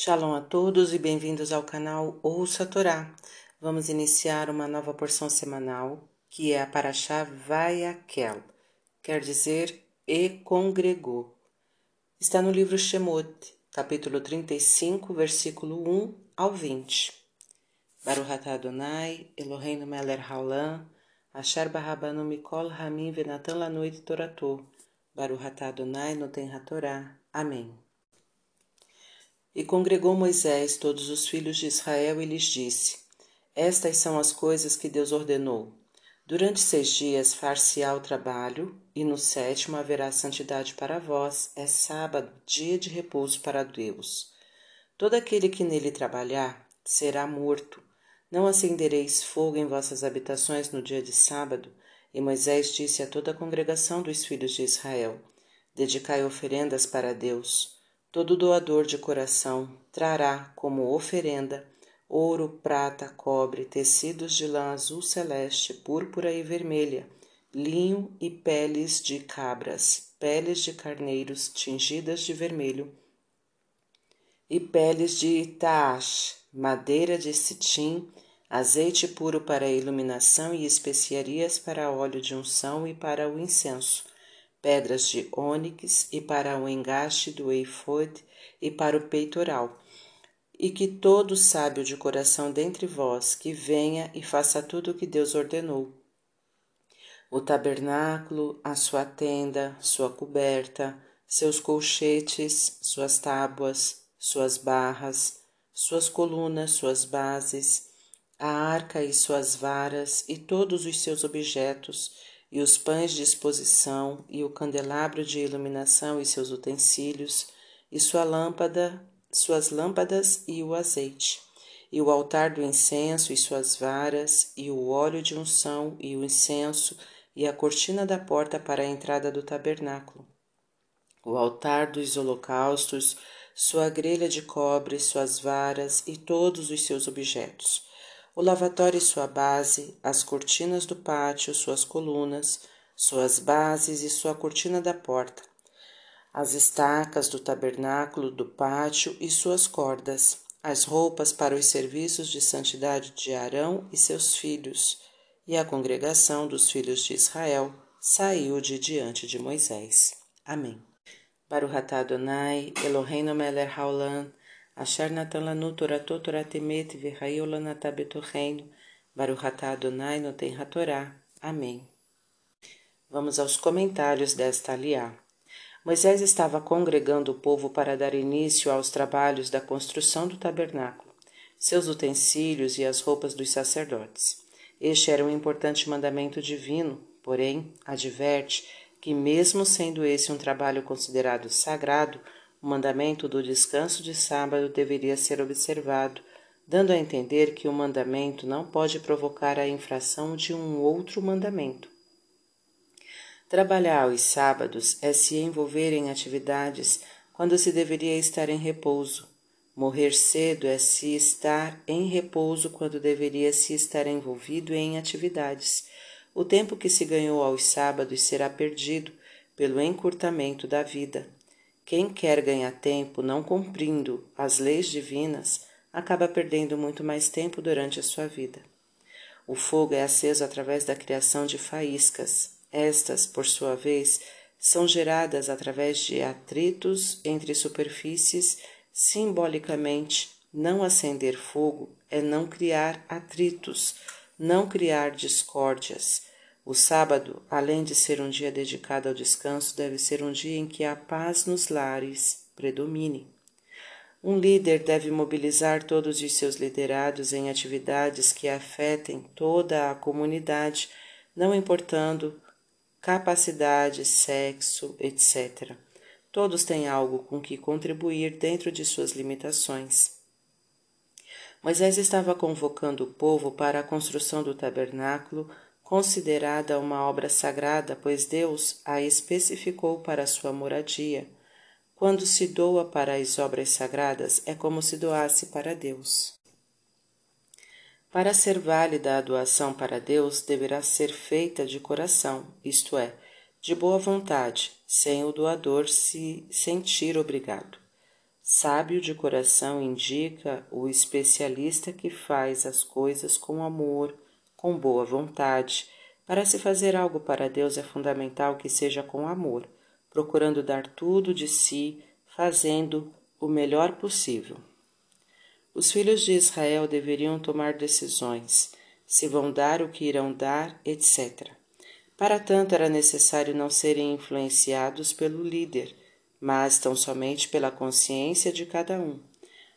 Shalom a todos e bem-vindos ao canal Ouça a Torá. Vamos iniciar uma nova porção semanal, que é a Paraxá Vaiakel, quer dizer, e congregou. Está no livro Shemot, capítulo 35, versículo 1 ao 20. Baruch Adonai, Eloheinu melech haolam, asher barabanu mikol hamim venatan lanoit toratou, Baruch atah Adonai noten hatorá. Amém. E congregou Moisés todos os filhos de Israel e lhes disse: Estas são as coisas que Deus ordenou. Durante seis dias far-se-á o trabalho, e no sétimo haverá santidade para vós, é sábado, dia de repouso para Deus. Todo aquele que nele trabalhar será morto. Não acendereis fogo em vossas habitações no dia de sábado. E Moisés disse a toda a congregação dos filhos de Israel: Dedicai oferendas para Deus. Todo doador de coração trará como oferenda ouro, prata, cobre, tecidos de lã azul celeste, púrpura e vermelha, linho e peles de cabras, peles de carneiros tingidas de vermelho e peles de itaash, madeira de citim, azeite puro para iluminação e especiarias para óleo de unção e para o incenso pedras de ônix e para o engaste do eifod e para o peitoral. E que todo sábio de coração dentre vós que venha e faça tudo o que Deus ordenou. O tabernáculo, a sua tenda, sua coberta, seus colchetes, suas tábuas, suas barras, suas colunas, suas bases, a arca e suas varas e todos os seus objetos, e os pães de exposição, e o candelabro de iluminação e seus utensílios, e sua lâmpada, suas lâmpadas e o azeite, e o altar do incenso e suas varas, e o óleo de unção e o incenso, e a cortina da porta para a entrada do tabernáculo. O altar dos holocaustos, sua grelha de cobre, suas varas e todos os seus objetos o lavatório e sua base, as cortinas do pátio, suas colunas, suas bases e sua cortina da porta, as estacas do tabernáculo do pátio e suas cordas, as roupas para os serviços de santidade de Arão e seus filhos, e a congregação dos filhos de Israel saiu de diante de Moisés. Amém. Baruch atah Adonai, Eloheinu melech haolam, Asher natan lanu toratot toratemet v'chayu lanatá betorreino, Baruch atah Adonai noten hatorá. Amém. Vamos aos comentários desta aliá. Moisés estava congregando o povo para dar início aos trabalhos da construção do tabernáculo, seus utensílios e as roupas dos sacerdotes. Este era um importante mandamento divino, porém, adverte que, mesmo sendo esse um trabalho considerado sagrado, o mandamento do descanso de sábado deveria ser observado, dando a entender que o mandamento não pode provocar a infração de um outro mandamento. Trabalhar aos sábados é se envolver em atividades quando se deveria estar em repouso. Morrer cedo é se estar em repouso quando deveria se estar envolvido em atividades. O tempo que se ganhou aos sábados será perdido pelo encurtamento da vida. Quem quer ganhar tempo não cumprindo as leis divinas acaba perdendo muito mais tempo durante a sua vida. O fogo é aceso através da criação de faíscas. Estas, por sua vez, são geradas através de atritos entre superfícies. Simbolicamente, não acender fogo é não criar atritos, não criar discórdias o sábado, além de ser um dia dedicado ao descanso, deve ser um dia em que a paz nos lares predomine. Um líder deve mobilizar todos os seus liderados em atividades que afetem toda a comunidade, não importando capacidade, sexo, etc. Todos têm algo com que contribuir dentro de suas limitações. Moisés estava convocando o povo para a construção do tabernáculo considerada uma obra sagrada, pois Deus a especificou para sua moradia. Quando se doa para as obras sagradas, é como se doasse para Deus. Para ser válida a doação para Deus, deverá ser feita de coração, isto é, de boa vontade, sem o doador se sentir obrigado. Sábio de coração indica o especialista que faz as coisas com amor, com boa vontade. Para se fazer algo para Deus é fundamental que seja com amor, procurando dar tudo de si, fazendo o melhor possível. Os filhos de Israel deveriam tomar decisões, se vão dar o que irão dar, etc. Para tanto, era necessário não serem influenciados pelo líder, mas tão somente pela consciência de cada um.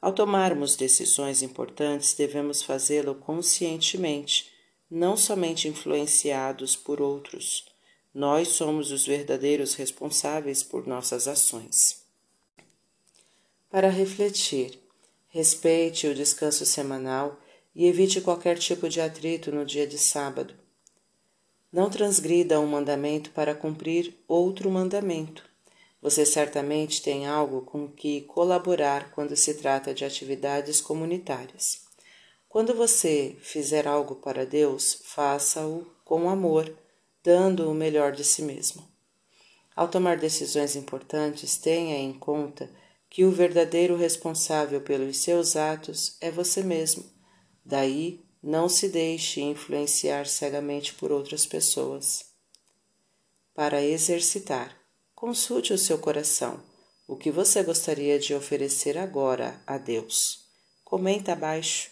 Ao tomarmos decisões importantes, devemos fazê-lo conscientemente, não somente influenciados por outros. Nós somos os verdadeiros responsáveis por nossas ações. Para refletir, respeite o descanso semanal e evite qualquer tipo de atrito no dia de sábado. Não transgrida um mandamento para cumprir outro mandamento. Você certamente tem algo com que colaborar quando se trata de atividades comunitárias. Quando você fizer algo para Deus, faça-o com amor, dando o melhor de si mesmo. Ao tomar decisões importantes, tenha em conta que o verdadeiro responsável pelos seus atos é você mesmo. Daí, não se deixe influenciar cegamente por outras pessoas. Para exercitar, consulte o seu coração. O que você gostaria de oferecer agora a Deus? Comenta abaixo.